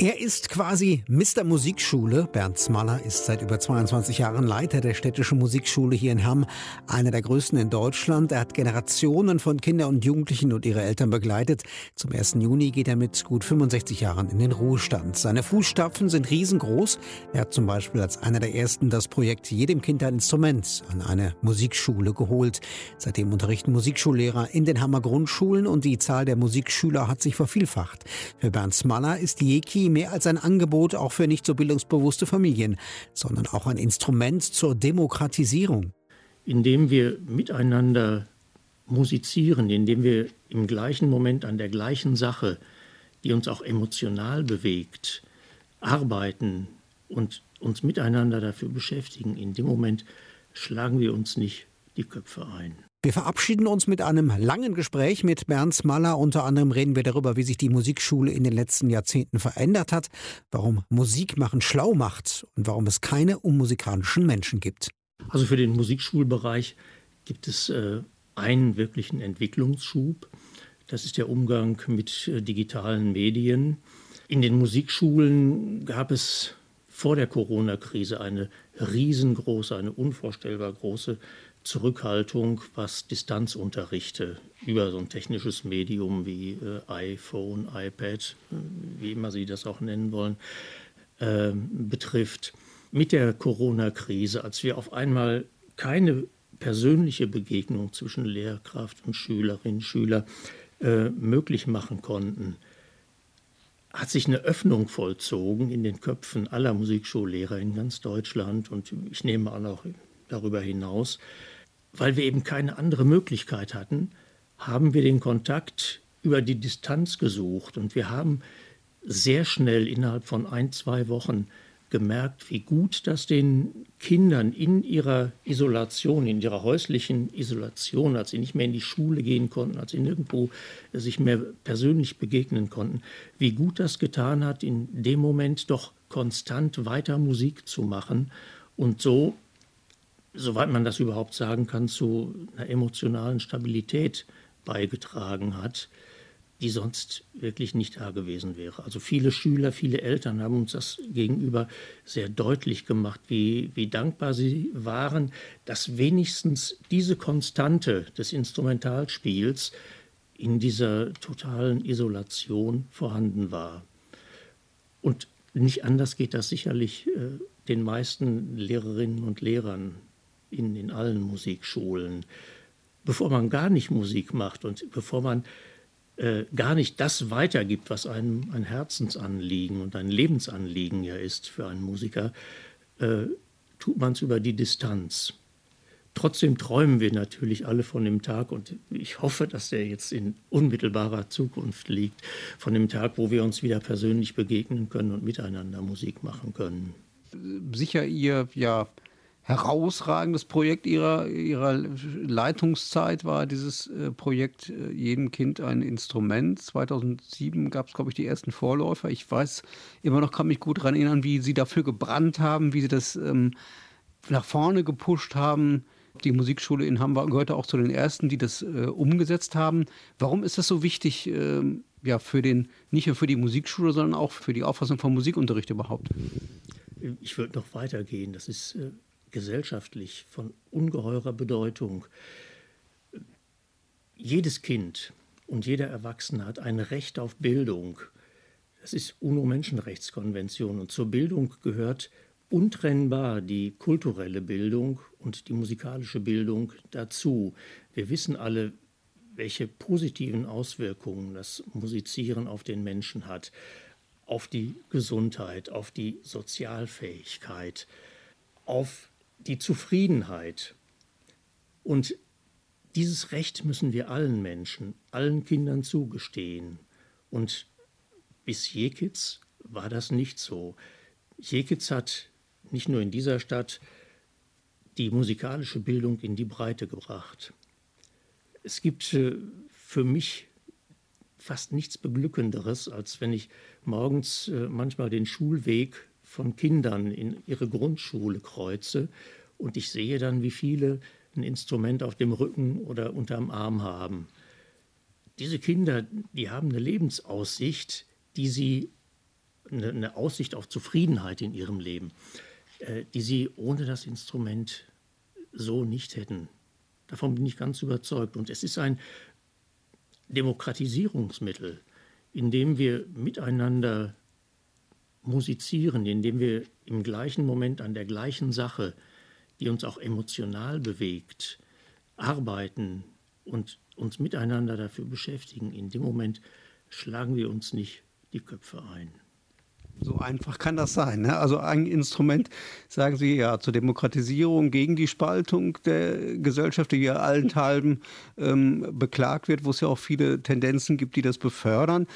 Er ist quasi Mr. Musikschule. Bernd Smaller ist seit über 22 Jahren Leiter der städtischen Musikschule hier in Hamm, einer der größten in Deutschland. Er hat Generationen von Kindern und Jugendlichen und ihre Eltern begleitet. Zum 1. Juni geht er mit gut 65 Jahren in den Ruhestand. Seine Fußstapfen sind riesengroß. Er hat zum Beispiel als einer der ersten das Projekt Jedem Kind ein Instrument an eine Musikschule geholt. Seitdem unterrichten Musikschullehrer in den Hammer Grundschulen und die Zahl der Musikschüler hat sich vervielfacht. Für Bernd Smaller ist die Mehr als ein Angebot auch für nicht so bildungsbewusste Familien, sondern auch ein Instrument zur Demokratisierung. Indem wir miteinander musizieren, indem wir im gleichen Moment an der gleichen Sache, die uns auch emotional bewegt, arbeiten und uns miteinander dafür beschäftigen, in dem Moment schlagen wir uns nicht die Köpfe ein. Wir verabschieden uns mit einem langen Gespräch mit Bernd Smaller. Unter anderem reden wir darüber, wie sich die Musikschule in den letzten Jahrzehnten verändert hat, warum Musik machen schlau macht und warum es keine unmusikalischen Menschen gibt. Also für den Musikschulbereich gibt es äh, einen wirklichen Entwicklungsschub. Das ist der Umgang mit äh, digitalen Medien. In den Musikschulen gab es vor der Corona-Krise eine riesengroße, eine unvorstellbar große Zurückhaltung, was Distanzunterrichte über so ein technisches Medium wie äh, iPhone, iPad, äh, wie immer Sie das auch nennen wollen, äh, betrifft. Mit der Corona-Krise, als wir auf einmal keine persönliche Begegnung zwischen Lehrkraft und Schülerin, Schüler äh, möglich machen konnten, hat sich eine Öffnung vollzogen in den Köpfen aller Musikschullehrer in ganz Deutschland und ich nehme an auch darüber hinaus, weil wir eben keine andere Möglichkeit hatten, haben wir den Kontakt über die Distanz gesucht. Und wir haben sehr schnell innerhalb von ein, zwei Wochen gemerkt, wie gut das den Kindern in ihrer Isolation, in ihrer häuslichen Isolation, als sie nicht mehr in die Schule gehen konnten, als sie nirgendwo sich mehr persönlich begegnen konnten, wie gut das getan hat, in dem Moment doch konstant weiter Musik zu machen und so soweit man das überhaupt sagen kann, zu einer emotionalen Stabilität beigetragen hat, die sonst wirklich nicht da gewesen wäre. Also viele Schüler, viele Eltern haben uns das gegenüber sehr deutlich gemacht, wie, wie dankbar sie waren, dass wenigstens diese Konstante des Instrumentalspiels in dieser totalen Isolation vorhanden war. Und nicht anders geht das sicherlich äh, den meisten Lehrerinnen und Lehrern in, in allen Musikschulen, bevor man gar nicht Musik macht und bevor man äh, gar nicht das weitergibt, was einem ein Herzensanliegen und ein Lebensanliegen ja ist für einen Musiker, äh, tut man es über die Distanz. Trotzdem träumen wir natürlich alle von dem Tag und ich hoffe, dass der jetzt in unmittelbarer Zukunft liegt, von dem Tag, wo wir uns wieder persönlich begegnen können und miteinander Musik machen können. Sicher Ihr ja herausragendes Projekt ihrer, ihrer Leitungszeit war dieses äh, Projekt äh, Jedem Kind ein Instrument. 2007 gab es, glaube ich, die ersten Vorläufer. Ich weiß immer noch, kann mich gut daran erinnern, wie sie dafür gebrannt haben, wie sie das ähm, nach vorne gepusht haben. Die Musikschule in Hamburg gehörte auch zu den ersten, die das äh, umgesetzt haben. Warum ist das so wichtig, äh, ja, für den, nicht nur für die Musikschule, sondern auch für die Auffassung von Musikunterricht überhaupt? Ich würde noch weitergehen. Das ist äh, gesellschaftlich von ungeheurer Bedeutung. Jedes Kind und jeder Erwachsene hat ein Recht auf Bildung. Das ist UNO-Menschenrechtskonvention und zur Bildung gehört untrennbar die kulturelle Bildung und die musikalische Bildung dazu. Wir wissen alle, welche positiven Auswirkungen das Musizieren auf den Menschen hat, auf die Gesundheit, auf die Sozialfähigkeit, auf die Zufriedenheit. Und dieses Recht müssen wir allen Menschen, allen Kindern zugestehen. Und bis Jekitz war das nicht so. Jekitz hat nicht nur in dieser Stadt die musikalische Bildung in die Breite gebracht. Es gibt äh, für mich fast nichts Beglückenderes, als wenn ich morgens äh, manchmal den Schulweg von Kindern in ihre Grundschule kreuze und ich sehe dann, wie viele ein Instrument auf dem Rücken oder unterm Arm haben. Diese Kinder, die haben eine Lebensaussicht, die sie eine, Aussicht auf Zufriedenheit in ihrem Leben, äh, die sie ohne das Instrument so nicht hätten. Davon bin ich ganz überzeugt. Und es ist ein Demokratisierungsmittel, in dem wir miteinander musizieren, indem wir im gleichen Moment an der gleichen Sache, die uns auch emotional bewegt, arbeiten und uns miteinander dafür beschäftigen. In dem Moment schlagen wir uns nicht die Köpfe ein. So einfach kann das sein. Ne? Also ein Instrument, sagen Sie ja, zur Demokratisierung gegen die Spaltung der Gesellschaft, die ja allenthalben ähm, beklagt wird, wo es ja auch viele Tendenzen gibt, die das befördern.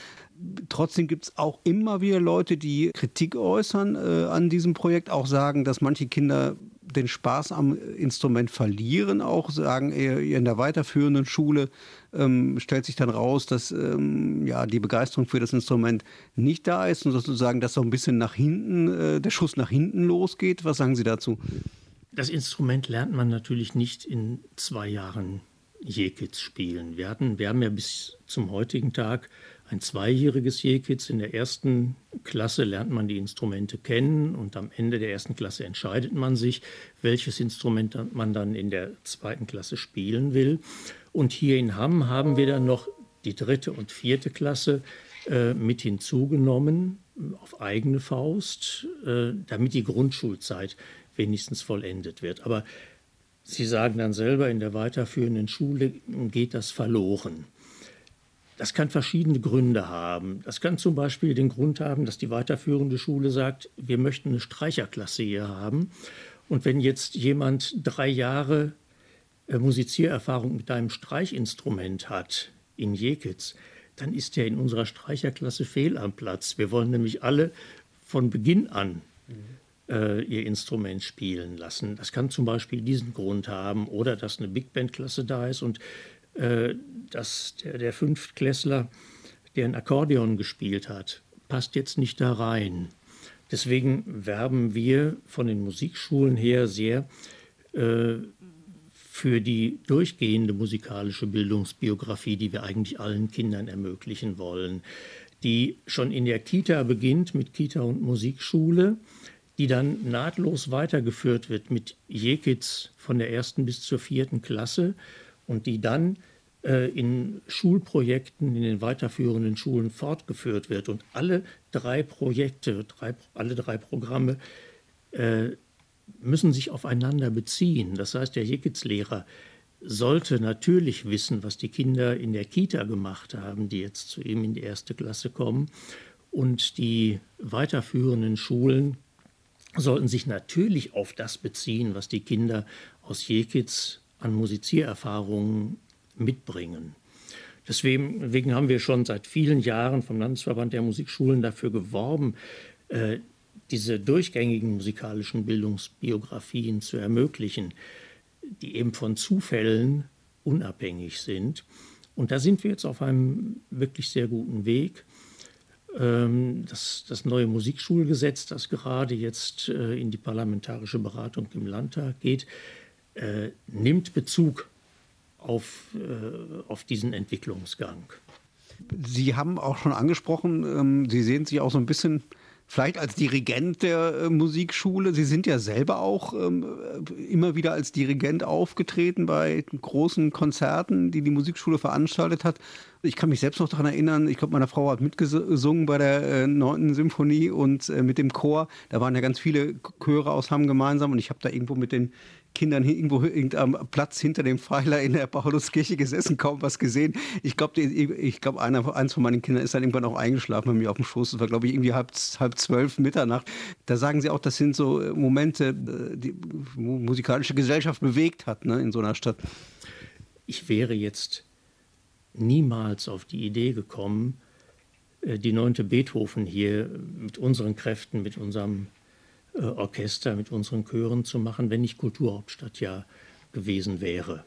Trotzdem gibt es auch immer wieder Leute, die Kritik äußern äh, an diesem Projekt, auch sagen, dass manche Kinder den Spaß am Instrument verlieren, auch sagen, in der weiterführenden Schule ähm, stellt sich dann raus, dass ähm, ja, die Begeisterung für das Instrument nicht da ist und sozusagen, dass so ein bisschen nach hinten, äh, der Schuss nach hinten losgeht. Was sagen Sie dazu? Das Instrument lernt man natürlich nicht in zwei Jahren Jekits spielen. Wir, hatten, wir haben ja bis zum heutigen Tag ein zweijähriges Jekits. In der ersten Klasse lernt man die Instrumente kennen und am Ende der ersten Klasse entscheidet man sich, welches Instrument man dann in der zweiten Klasse spielen will. Und hier in Hamm haben wir dann noch die dritte und vierte Klasse äh, mit hinzugenommen auf eigene Faust, äh, damit die Grundschulzeit wenigstens vollendet wird. Aber Sie sagen dann selber, in der weiterführenden Schule geht das verloren. Das kann verschiedene Gründe haben. Das kann zum Beispiel den Grund haben, dass die weiterführende Schule sagt, wir möchten eine Streicherklasse hier haben. Und wenn jetzt jemand drei Jahre äh, Musiziererfahrung mit einem Streichinstrument hat in Jekitz, dann ist er in unserer Streicherklasse fehl am Platz. Wir wollen nämlich alle von Beginn an äh, ihr Instrument spielen lassen. Das kann zum Beispiel diesen Grund haben oder dass eine Big Band Klasse da ist und dass der, der Fünftklässler, der ein Akkordeon gespielt hat, passt jetzt nicht da rein. Deswegen werben wir von den Musikschulen her sehr äh, für die durchgehende musikalische Bildungsbiografie, die wir eigentlich allen Kindern ermöglichen wollen, die schon in der Kita beginnt mit Kita und Musikschule, die dann nahtlos weitergeführt wird mit Jekits von der ersten bis zur vierten Klasse und die dann äh, in Schulprojekten in den weiterführenden Schulen fortgeführt wird. Und alle drei Projekte, drei, alle drei Programme äh, müssen sich aufeinander beziehen. Das heißt, der Jekitz-Lehrer sollte natürlich wissen, was die Kinder in der Kita gemacht haben, die jetzt zu ihm in die erste Klasse kommen. Und die weiterführenden Schulen sollten sich natürlich auf das beziehen, was die Kinder aus Jekitz an Musiziererfahrungen mitbringen. Deswegen haben wir schon seit vielen Jahren vom Landesverband der Musikschulen dafür geworben, äh, diese durchgängigen musikalischen Bildungsbiografien zu ermöglichen, die eben von Zufällen unabhängig sind. Und da sind wir jetzt auf einem wirklich sehr guten Weg. Ähm, das, das neue Musikschulgesetz, das gerade jetzt äh, in die parlamentarische Beratung im Landtag geht, äh, nimmt Bezug auf, äh, auf diesen Entwicklungsgang. Sie haben auch schon angesprochen, ähm, Sie sehen sich auch so ein bisschen vielleicht als Dirigent der äh, Musikschule. Sie sind ja selber auch ähm, immer wieder als Dirigent aufgetreten bei großen Konzerten, die die Musikschule veranstaltet hat. Ich kann mich selbst noch daran erinnern, ich glaube, meine Frau hat mitgesungen bei der neunten äh, Symphonie und äh, mit dem Chor. Da waren ja ganz viele Chöre aus Hamm gemeinsam und ich habe da irgendwo mit den Kindern irgendwo am Platz hinter dem Pfeiler in der Pauluskirche gesessen, kaum was gesehen. Ich glaube, ich glaube, eins von meinen Kindern ist dann irgendwann auch eingeschlafen bei mir auf dem Schoß. Das war, glaube ich, irgendwie halb, halb zwölf, Mitternacht. Da sagen sie auch, das sind so äh, Momente, äh, die musikalische Gesellschaft bewegt hat ne, in so einer Stadt. Ich wäre jetzt niemals auf die Idee gekommen, äh, die neunte Beethoven hier mit unseren Kräften, mit unserem Orchester, mit unseren Chören zu machen, wenn nicht Kulturhauptstadt ja gewesen wäre.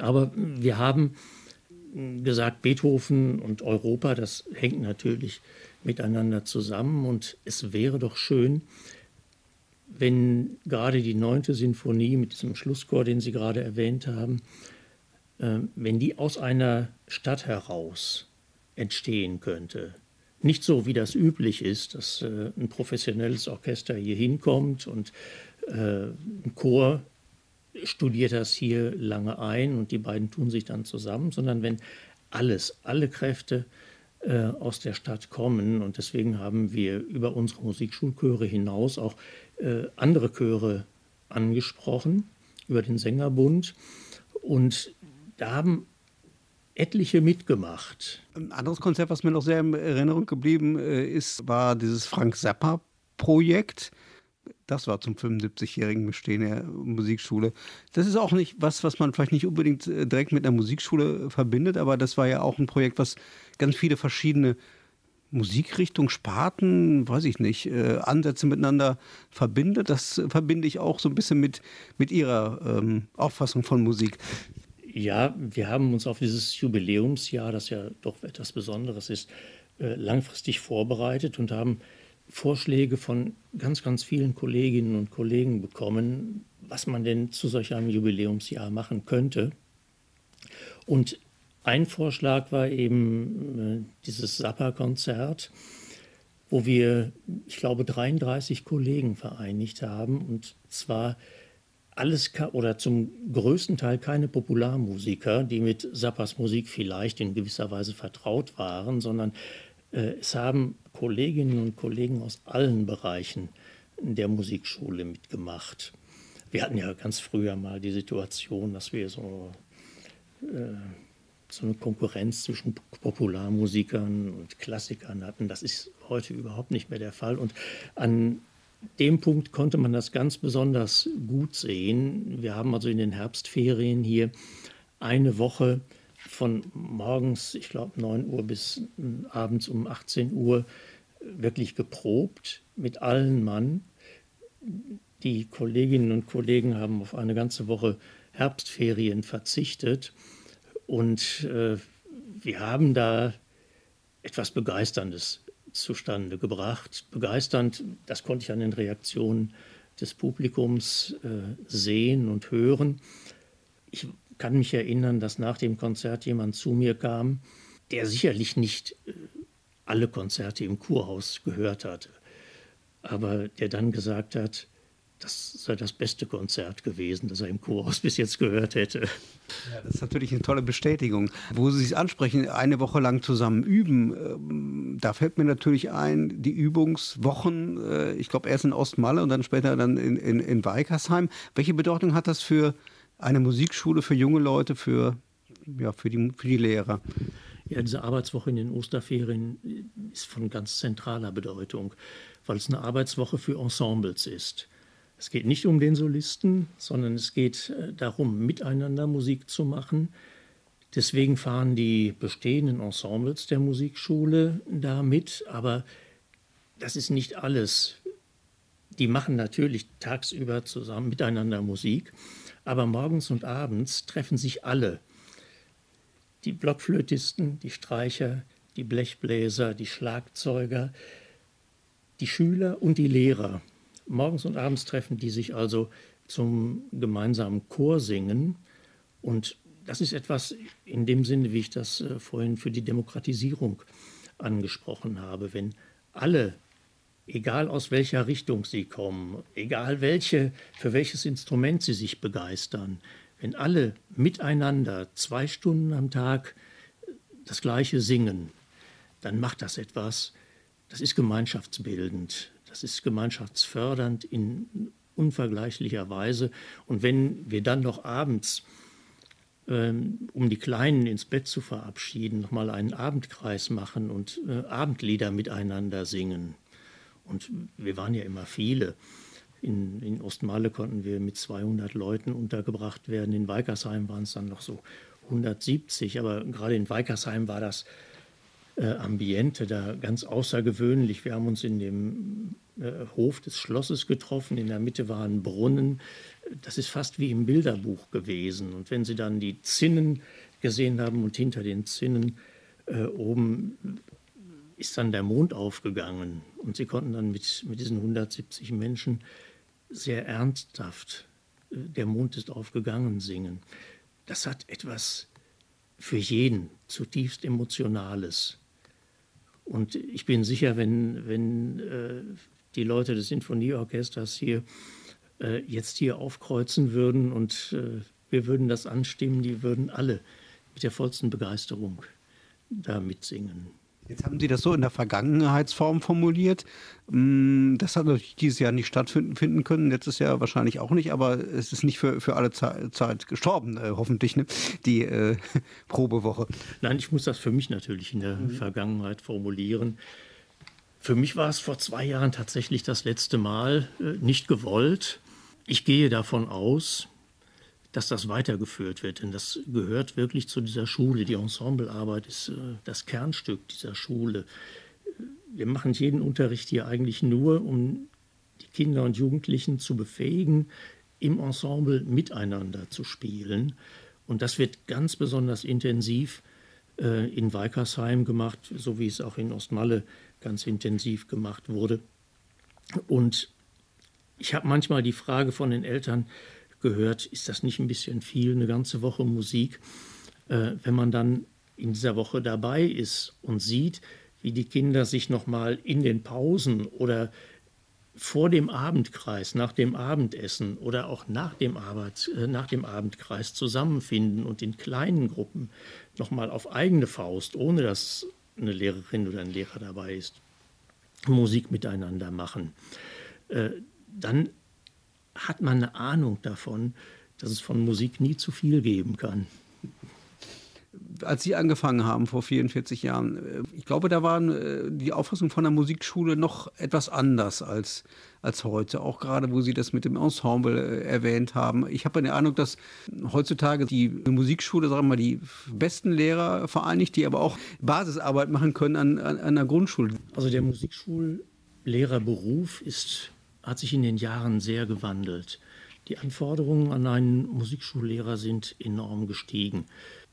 Aber wir haben gesagt, Beethoven und Europa, das hängt natürlich miteinander zusammen und es wäre doch schön, wenn gerade die neunte Sinfonie mit diesem Schlusschor, den Sie gerade erwähnt haben, äh, wenn die aus einer Stadt heraus entstehen könnte, nicht so, wie das üblich ist, dass äh, ein professionelles Orchester hier hinkommt und äh, ein Chor studiert das hier lange ein und die beiden tun sich dann zusammen, sondern wenn alles, alle Kräfte äh, aus der Stadt kommen und deswegen haben wir über unsere Musikschulchöre hinaus auch äh, andere Chöre angesprochen, über den Sängerbund und da haben etliche mitgemacht. Ein anderes Konzept, was mir noch sehr in Erinnerung geblieben äh, ist, war dieses Frank Zappa-Projekt. Das war zum 75-jährigen Bestehen der Musikschule. Das ist auch nicht was, was man vielleicht nicht unbedingt äh, direkt mit einer Musikschule verbindet, aber das war ja auch ein Projekt, was ganz viele verschiedene Musikrichtungen, Sparten, weiß ich nicht, äh, Ansätze miteinander verbindet. Das verbinde ich auch so ein bisschen mit, mit Ihrer ähm, Auffassung von Musik. Ja, wir haben uns auf dieses Jubiläumsjahr, das ja doch etwas Besonderes ist, äh, langfristig vorbereitet und haben Vorschläge von ganz, ganz vielen Kolleginnen und Kollegen bekommen, was man denn zu solch einem Jubiläumsjahr machen könnte. Und ein Vorschlag war eben äh, dieses Sappa-Konzert, wo wir, ich glaube, 33 Kollegen vereinigt haben und zwar alles oder zum größten Teil keine Popularmusiker, die mit Zappas Musik vielleicht in gewisser Weise vertraut waren, sondern äh, es haben Kolleginnen und Kollegen aus allen Bereichen der Musikschule mitgemacht. Wir hatten ja ganz früher mal die Situation, dass wir so, äh, so eine Konkurrenz zwischen Popularmusikern und Klassikern hatten. Das ist heute überhaupt nicht mehr der Fall. Und an dem Punkt konnte man das ganz besonders gut sehen. Wir haben also in den Herbstferien hier eine Woche von morgens, ich glaube, 9 Uhr bis abends um 18 Uhr wirklich geprobt mit allen Mann. Die Kolleginnen und Kollegen haben auf eine ganze Woche Herbstferien verzichtet und äh, wir haben da etwas Begeisterndes zustande gebracht. Begeisternd, das konnte ich an den Reaktionen des Publikums äh, sehen und hören. Ich kann mich erinnern, dass nach dem Konzert jemand zu mir kam, der sicherlich nicht äh, alle Konzerte im Kurhaus gehört hatte, aber der dann gesagt hat, das sei das beste Konzert gewesen, das er im Chorhaus bis jetzt gehört hätte. Ja, das ist natürlich eine tolle Bestätigung. Wo Sie es ansprechen, eine Woche lang zusammen üben, ähm, da fällt mir natürlich ein, die Übungswochen, äh, ich glaube erst in Ostmalle und dann später dann in, in, in Weikersheim. Welche Bedeutung hat das für eine Musikschule, für junge Leute, für, ja, für, die, für die Lehrer? Ja, diese Arbeitswoche in den Osterferien ist von ganz zentraler Bedeutung, weil es eine Arbeitswoche für Ensembles ist. Es geht nicht um den Solisten, sondern es geht äh, darum, miteinander Musik zu machen. Deswegen fahren die bestehenden Ensembles der Musikschule da mit, aber das ist nicht alles. Die machen natürlich tagsüber zusammen miteinander Musik, aber morgens und abends treffen sich alle. Die Blockflötisten, die Streicher, die Blechbläser, die Schlagzeuger, die Schüler und die Lehrer. Morgens und abends treffen die sich also zum gemeinsamen Chorsingen. Und das ist etwas in dem Sinne, wie ich das äh, vorhin für die Demokratisierung angesprochen habe. Wenn alle, egal aus welcher Richtung sie kommen, egal welche, für welches Instrument sie sich begeistern, wenn alle miteinander zwei Stunden am Tag das Gleiche singen, dann macht das etwas, das ist gemeinschaftsbildend. Das ist gemeinschaftsfördernd in unvergleichlicher Weise. Und wenn wir dann noch abends, ähm, um die Kleinen ins Bett zu verabschieden, nochmal einen Abendkreis machen und äh, Abendlieder miteinander singen. Und wir waren ja immer viele. In, in Ostmale konnten wir mit 200 Leuten untergebracht werden. In Weikersheim waren es dann noch so 170. Aber gerade in Weikersheim war das äh, Ambiente da ganz außergewöhnlich. Wir haben uns in dem äh, Hof des Schlosses getroffen. In der Mitte war ein Brunnen. Das ist fast wie im Bilderbuch gewesen. Und wenn Sie dann die Zinnen gesehen haben und hinter den Zinnen äh, oben ist dann der Mond aufgegangen. Und Sie konnten dann mit, mit diesen 170 Menschen sehr ernsthaft äh, Der Mond ist aufgegangen singen. Das hat etwas für jeden zutiefst Emotionales. Und ich bin sicher, wenn, wenn äh, die Leute des Sinfonieorchesters hier äh, jetzt hier aufkreuzen würden und äh, wir würden das anstimmen, die würden alle mit der vollsten Begeisterung da mitsingen. Jetzt haben Sie das so in der Vergangenheitsform formuliert. Mm, das hat natürlich dieses Jahr nicht stattfinden können, letztes Jahr wahrscheinlich auch nicht, aber es ist nicht für, für alle Zeit gestorben, äh, hoffentlich, ne? die äh, Probewoche. Nein, ich muss das für mich natürlich in der mhm. Vergangenheit formulieren. Für mich war es vor zwei Jahren tatsächlich das letzte Mal äh, nicht gewollt. Ich gehe davon aus, dass das weitergeführt wird. Denn das gehört wirklich zu dieser Schule. Die Ensemblearbeit ist äh, das Kernstück dieser Schule. Wir machen jeden Unterricht hier eigentlich nur, um die Kinder und Jugendlichen zu befähigen, im Ensemble miteinander zu spielen. Und das wird ganz besonders intensiv äh, in Weikersheim gemacht, so wie es auch in Ostmalle ganz intensiv gemacht wurde. Und ich habe manchmal die Frage von den Eltern, gehört, ist das nicht ein bisschen viel, eine ganze Woche Musik? Äh, wenn man dann in dieser Woche dabei ist und sieht, wie die Kinder sich nochmal in den Pausen oder vor dem Abendkreis, nach dem Abendessen oder auch nach dem, Arbeit, äh, nach dem Abendkreis zusammenfinden und in kleinen Gruppen nochmal auf eigene Faust, ohne dass eine Lehrerin oder ein Lehrer dabei ist, Musik miteinander machen, äh, dann hat man eine Ahnung davon, dass es von Musik nie zu viel geben kann. Als Sie angefangen haben vor 44 Jahren, äh, ich glaube, da war äh, die Auffassung von der Musikschule noch etwas anders als, als heute, auch gerade wo Sie das mit dem Ensemble äh, erwähnt haben. Ich habe den Eindruck, dass heutzutage die Musikschule, sagen wir mal, die besten Lehrer vereinigt, die aber auch Basisarbeit machen können an, an, an der Grundschule. Also der Musikschullehrerberuf ist hat sich in den Jahren sehr gewandelt. Die Anforderungen an einen Musikschullehrer sind enorm gestiegen.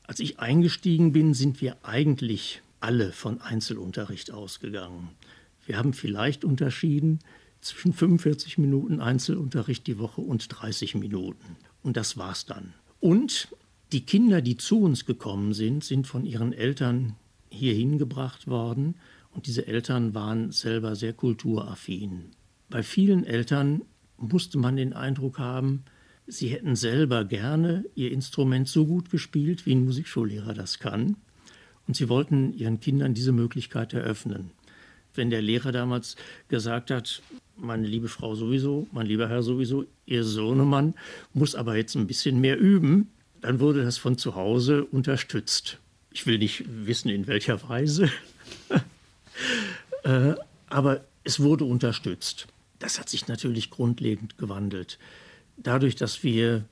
Als ich eingestiegen bin, sind wir eigentlich alle von Einzelunterricht ausgegangen. Wir haben vielleicht unterschieden zwischen 45 Minuten Einzelunterricht die Woche und 30 Minuten. Und das war's dann. Und die Kinder, die zu uns gekommen sind, sind von ihren Eltern hierhin gebracht worden. Und diese Eltern waren selber sehr kulturaffin. Bei vielen Eltern musste man den Eindruck haben, sie hätten selber gerne ihr Instrument so gut gespielt, wie ein Musikschullehrer das kann. Und sie wollten ihren Kindern diese Möglichkeit eröffnen. Wenn der Lehrer damals gesagt hat, meine liebe Frau sowieso, mein lieber Herr sowieso, Ihr Sohnemann muss aber jetzt ein bisschen mehr üben, dann wurde das von zu Hause unterstützt. Ich will nicht wissen, in welcher Weise, äh, aber es wurde unterstützt. Das hat sich natürlich grundlegend gewandelt. Dadurch, dass wir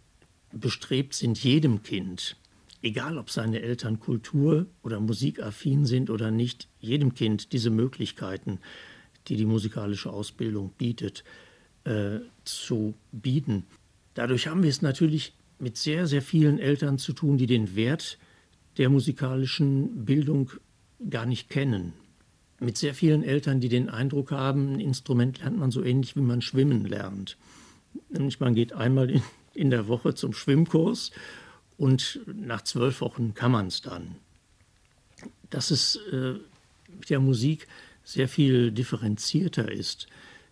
bestrebt sind, jedem Kind, egal ob seine Eltern kultur- oder musikaffin sind oder nicht, jedem Kind diese Möglichkeiten, die die musikalische Ausbildung bietet, äh, zu bieten. Dadurch haben wir es natürlich mit sehr, sehr vielen Eltern zu tun, die den Wert der musikalischen Bildung gar nicht kennen mit sehr vielen Eltern, die den Eindruck haben, ein Instrument lernt man so ähnlich, wie man schwimmen lernt. Nämlich man geht einmal in, in der Woche zum Schwimmkurs und nach zwölf Wochen kann man es dann. Dass es äh, mit der Musik sehr viel differenzierter ist,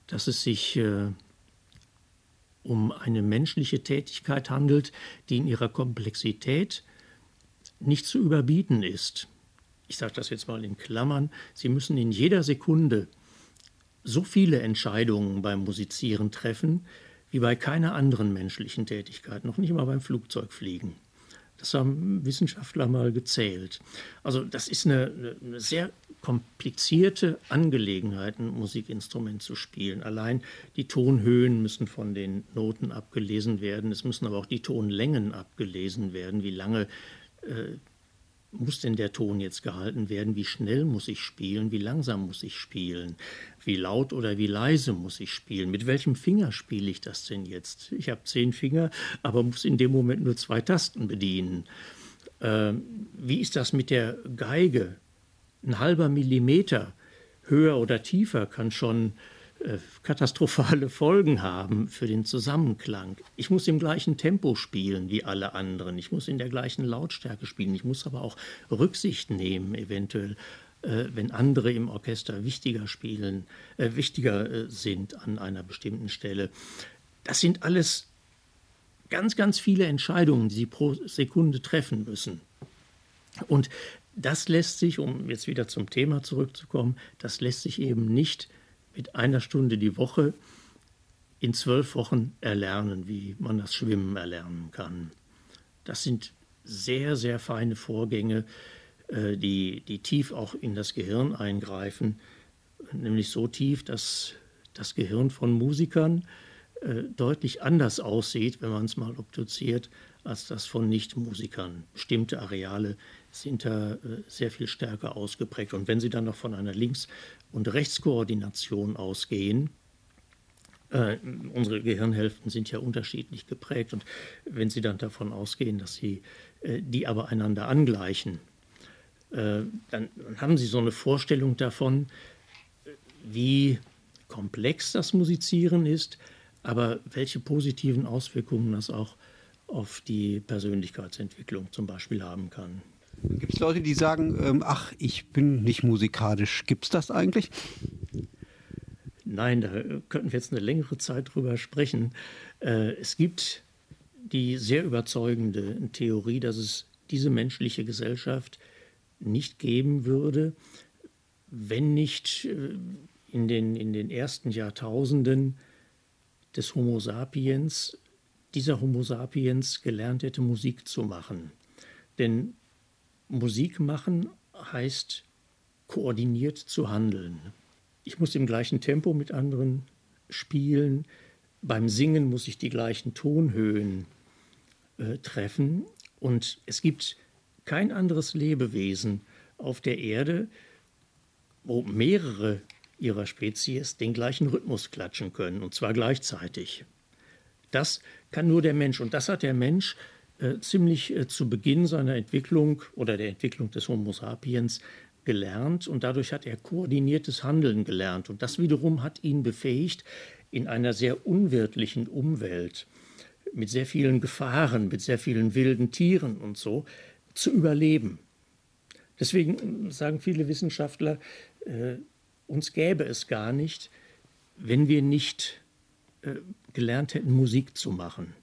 dass es sich äh, um eine menschliche Tätigkeit handelt, die in ihrer Komplexität nicht zu überbieten ist ich sage das jetzt mal in Klammern, Sie müssen in jeder Sekunde so viele Entscheidungen beim Musizieren treffen, wie bei keiner anderen menschlichen Tätigkeit, noch nicht mal beim Flugzeugfliegen. Das haben Wissenschaftler mal gezählt. Also das ist eine, eine, sehr komplizierte Angelegenheit, ein Musikinstrument zu spielen. Allein die Tonhöhen müssen von den Noten abgelesen werden, es müssen aber auch die Tonlängen abgelesen werden, wie lange äh, muss denn der Ton jetzt gehalten werden? Wie schnell muss ich spielen? Wie langsam muss ich spielen? Wie laut oder wie leise muss ich spielen? Mit welchem Finger spiele ich das denn jetzt? Ich habe zehn Finger, aber muss in dem Moment nur zwei Tasten bedienen. Ähm, wie ist das mit der Geige? Ein halber Millimeter höher oder tiefer kann schon katastrophale Folgen haben für den Zusammenklang. Ich muss im gleichen Tempo spielen wie alle anderen. Ich muss in der gleichen Lautstärke spielen. Ich muss aber auch Rücksicht nehmen, eventuell äh, wenn andere im Orchester wichtiger spielen, äh, wichtiger äh, sind an einer bestimmten Stelle. Das sind alles ganz, ganz viele Entscheidungen, die Sie pro Sekunde treffen müssen. Und das lässt sich, um jetzt wieder zum Thema zurückzukommen, das lässt sich eben nicht mit einer Stunde die Woche in zwölf Wochen erlernen, wie man das Schwimmen erlernen kann. Das sind sehr, sehr feine Vorgänge, äh, die, die tief auch in das Gehirn eingreifen, nämlich so tief, dass das Gehirn von Musikern deutlich anders aussieht, wenn man es mal obduziert, als das von Nichtmusikern. Bestimmte Areale sind da äh, sehr viel stärker ausgeprägt. Und wenn Sie dann noch von einer Links- und Rechtskoordination ausgehen, äh, unsere Gehirnhälften sind ja unterschiedlich geprägt. Und wenn Sie dann davon ausgehen, dass Sie äh, die aber einander angleichen, äh, dann, dann haben Sie so eine Vorstellung davon, wie komplex das Musizieren ist, aber welche positiven Auswirkungen das auch auf die Persönlichkeitsentwicklung zum Beispiel haben kann. Gibt es Leute, die sagen, ähm, ach, ich bin nicht musikalisch. Gibt es das eigentlich? Nein, da könnten wir jetzt eine längere Zeit drüber sprechen. Äh, es gibt die sehr überzeugende Theorie, dass es diese menschliche Gesellschaft nicht geben würde, wenn nicht äh, in den, in den ersten Jahrtausenden des Homo sapiens dieser Homo sapiens gelernt hätte, Musik zu machen. Denn Musik machen heißt koordiniert zu handeln. Ich muss im gleichen Tempo mit anderen spielen. Beim Singen muss ich die gleichen Tonhöhen äh, treffen. Und es gibt kein anderes Lebewesen auf der Erde, wo mehrere ihrer Spezies den gleichen Rhythmus klatschen können, und zwar gleichzeitig. Das kann nur der Mensch. Und das hat der Mensch äh, ziemlich äh, zu Beginn seiner Entwicklung oder der Entwicklung des Homo sapiens gelernt. Und dadurch hat er koordiniertes Handeln gelernt. Und das wiederum hat ihn befähigt, in einer sehr unwirtlichen Umwelt, mit sehr vielen Gefahren, mit sehr vielen wilden Tieren und so, zu überleben. Deswegen sagen viele Wissenschaftler, äh, uns gäbe es gar nicht, wenn wir nicht äh, gelernt hätten, Musik zu machen.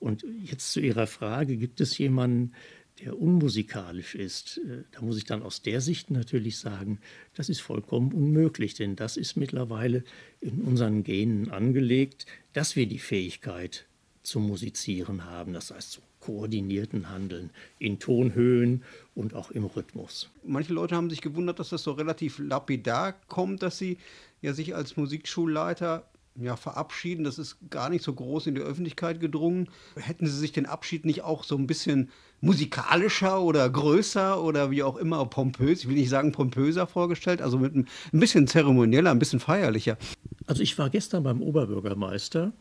Und jetzt zu Ihrer Frage, gibt es jemanden, der unmusikalisch ist? Äh, da muss ich dann aus der Sicht natürlich sagen, das ist vollkommen unmöglich, denn das ist mittlerweile in unseren Genen angelegt, dass wir die Fähigkeit zu musizieren haben, das heißt zu koordinierten Handeln in Tonhöhen und auch im Rhythmus. Manche Leute haben sich gewundert, dass das so relativ lapidar kommt, dass sie ja sich als Musikschulleiter ja, verabschieden. Das ist gar nicht so groß in die Öffentlichkeit gedrungen. Hätten Sie sich den Abschied nicht auch so ein bisschen musikalischer oder größer oder wie auch immer pompös, ich will nicht sagen pompöser vorgestellt, also mit ein, bisschen zeremonieller, ein bisschen feierlicher? Also ich war gestern beim Oberbürgermeister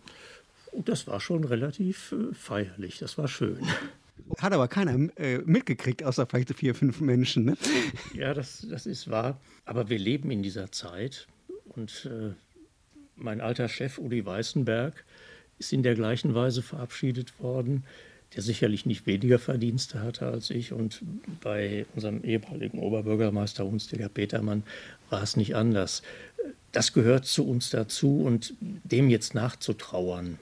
das war schon relativ äh, feierlich, das war schön. Hat aber keiner äh, mitgekriegt, außer vielleicht vier, fünf Menschen. Ne? Ja, das, das ist wahr. Aber wir leben in dieser Zeit und äh, mein alter Chef Uli Weißenberg ist in der gleichen Weise verabschiedet worden, der sicherlich nicht weniger Verdienste hatte als ich. Und bei unserem ehemaligen Oberbürgermeister Hunstiger Petermann war es nicht anders. Das gehört zu uns dazu und dem jetzt nachzutrauern,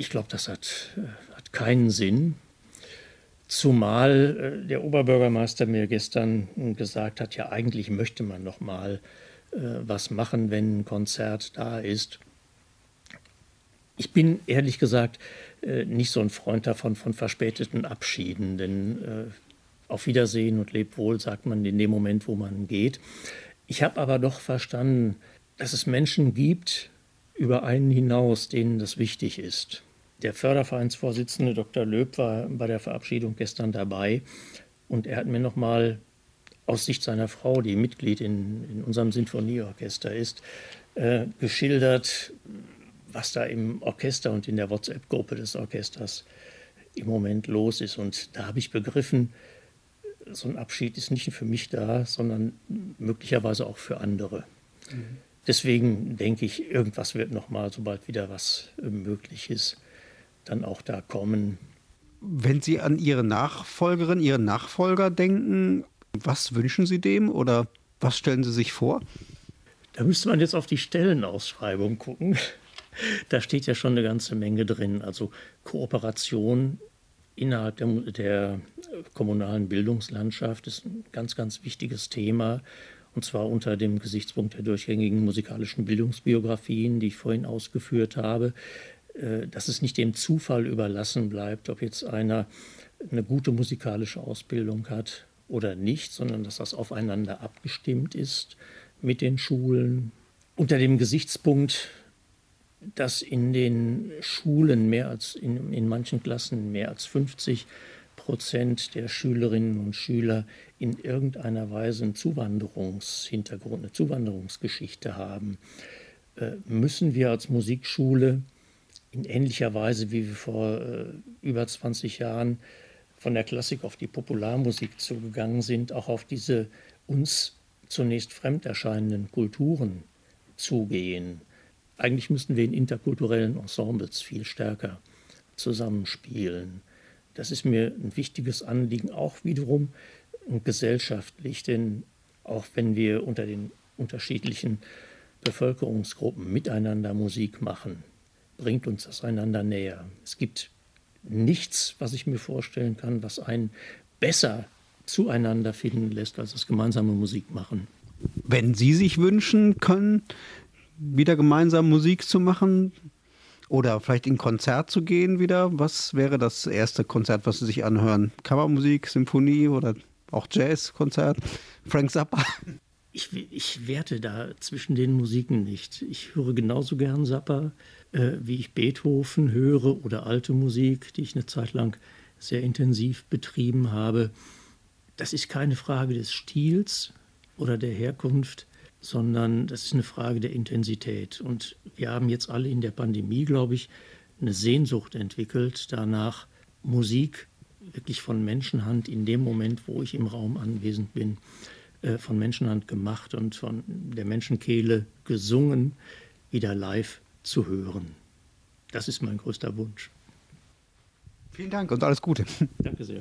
ich glaube, das hat, äh, hat keinen Sinn. Zumal äh, der Oberbürgermeister mir gestern gesagt hat, ja eigentlich möchte man noch mal äh, was machen, wenn ein Konzert da ist. Ich bin ehrlich gesagt nicht so ein Freund davon von verspäteten Abschieden, denn auf Wiedersehen und leb wohl sagt man in dem Moment, wo man geht. Ich habe aber doch verstanden, dass es Menschen gibt über einen hinaus, denen das wichtig ist. Der Fördervereinsvorsitzende Dr. Löb war bei der Verabschiedung gestern dabei und er hat mir noch mal aus Sicht seiner Frau, die Mitglied in, in unserem Sinfonieorchester ist, äh, geschildert, was da im Orchester und in der WhatsApp-Gruppe des Orchesters im Moment los ist. Und da habe ich begriffen, so ein Abschied ist nicht für mich da, sondern möglicherweise auch für andere. Mhm. Deswegen denke ich, irgendwas wird nochmal, sobald wieder was äh, möglich ist, dann auch da kommen. Wenn Sie an Ihre Nachfolgerin, Ihren Nachfolger denken, Was wünschen Sie dem oder was stellen Sie sich vor? Da müsste man jetzt auf die Stellenausschreibung gucken. Da steht ja schon eine ganze Menge drin. Also Kooperation innerhalb der, der kommunalen Bildungslandschaft ist ein ganz, ganz wichtiges Thema. Und zwar unter dem Gesichtspunkt der durchgängigen musikalischen Bildungsbiografien, die ich vorhin ausgeführt habe, äh, dass es nicht dem Zufall überlassen bleibt, ob jetzt einer eine gute musikalische Ausbildung hat oder nicht, sondern dass das aufeinander abgestimmt ist mit den Schulen. Unter dem Gesichtspunkt, dass in den Schulen mehr als in, in manchen Klassen mehr als 50 Prozent der Schülerinnen und Schüler in irgendeiner Weise einen Zuwanderungshintergrund, eine Zuwanderungsgeschichte haben, äh, müssen wir als Musikschule in ähnlicher Weise, wie wir vor äh, über 20 Jahren von der Klassik auf die Popularmusik zugegangen sind, auch auf diese uns zunächst fremd erscheinenden Kulturen zugehen. Eigentlich müssten wir in interkulturellen Ensembles viel stärker zusammenspielen. Das ist mir ein wichtiges Anliegen, auch wiederum gesellschaftlich, denn auch wenn wir unter den unterschiedlichen Bevölkerungsgruppen miteinander Musik machen, bringt uns das einander näher. Es gibt nichts, was ich mir vorstellen kann, was einen besser zueinander finden lässt, als das gemeinsame Musik machen. Wenn Sie sich wünschen können, wieder gemeinsam Musik zu machen oder vielleicht in Konzert zu gehen wieder, was wäre das erste Konzert, was Sie sich anhören? Kammermusik, Symphonie oder auch Jazzkonzert? Frank Zappa? Ich, ich werte da zwischen den Musiken nicht. Ich höre genauso gern Zappa, äh, wie ich Beethoven höre oder alte Musik, die ich eine Zeit lang sehr intensiv betrieben habe. Das ist keine Frage des Stils oder der Herkunft, sondern das ist eine Frage der Intensität. Und wir haben jetzt alle in der Pandemie, glaube ich, eine Sehnsucht entwickelt danach, Musik wirklich von Menschenhand in dem Moment, wo ich im Raum anwesend bin, äh, von Menschenhand gemacht und von der Menschenkehle gesungen, wieder live zu hören. Das ist mein größter Wunsch. Vielen Dank und alles Gute. Danke sehr.